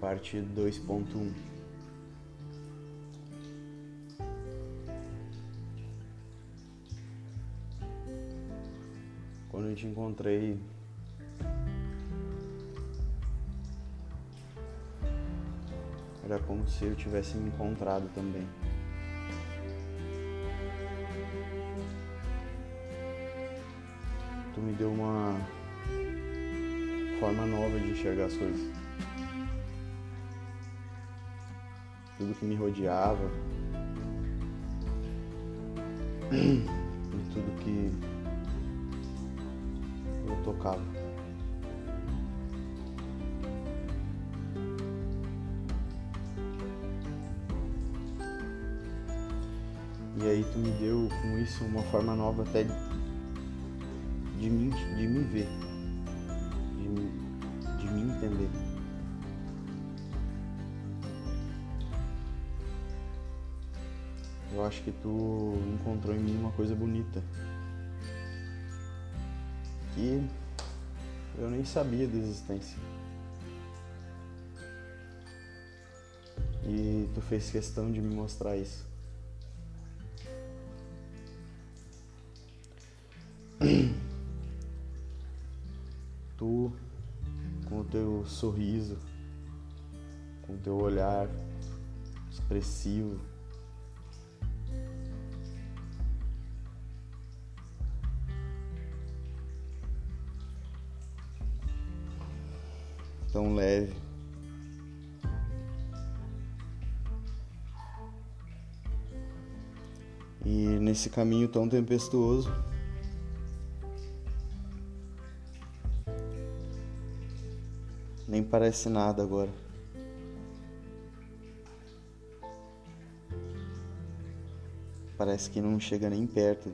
parte 2.1. Quando eu te encontrei era como se eu tivesse me encontrado também. Tu me deu uma forma nova de enxergar as coisas. Tudo que me rodeava e tudo que eu tocava. E aí tu me deu com isso uma forma nova até de, de mim, de me ver, de, de me entender. Eu acho que tu encontrou em mim uma coisa bonita. Que eu nem sabia da existência. E tu fez questão de me mostrar isso. Tu, com o teu sorriso, com o teu olhar expressivo, tão leve. E nesse caminho tão tempestuoso, nem parece nada agora. Parece que não chega nem perto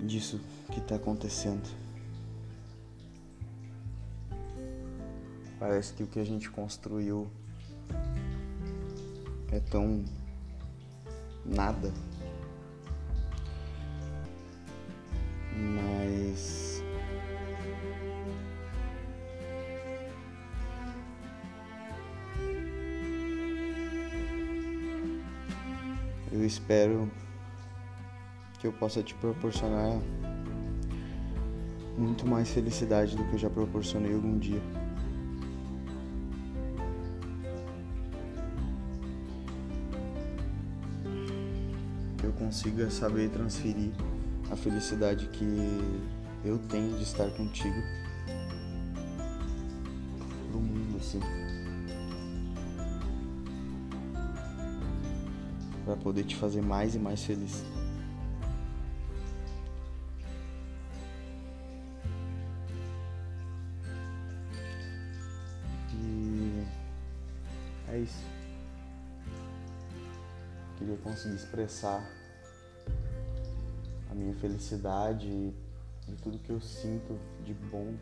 disso que está acontecendo. Parece que o que a gente construiu é tão nada. Mas eu espero que eu possa te proporcionar muito mais felicidade do que eu já proporcionei algum dia. Que eu consiga saber transferir a felicidade que eu tenho de estar contigo pro mundo, assim. Pra poder te fazer mais e mais feliz. E é isso. Queria conseguir expressar a minha felicidade e tudo que eu sinto de bom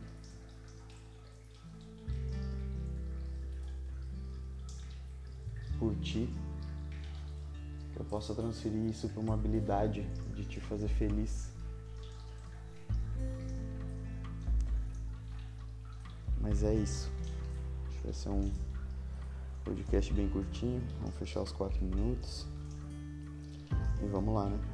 por ti. Que eu possa transferir isso para uma habilidade de te fazer feliz. Mas é isso. Acho que vai ser um podcast bem curtinho. Vamos fechar os quatro minutos. E vamos lá, né?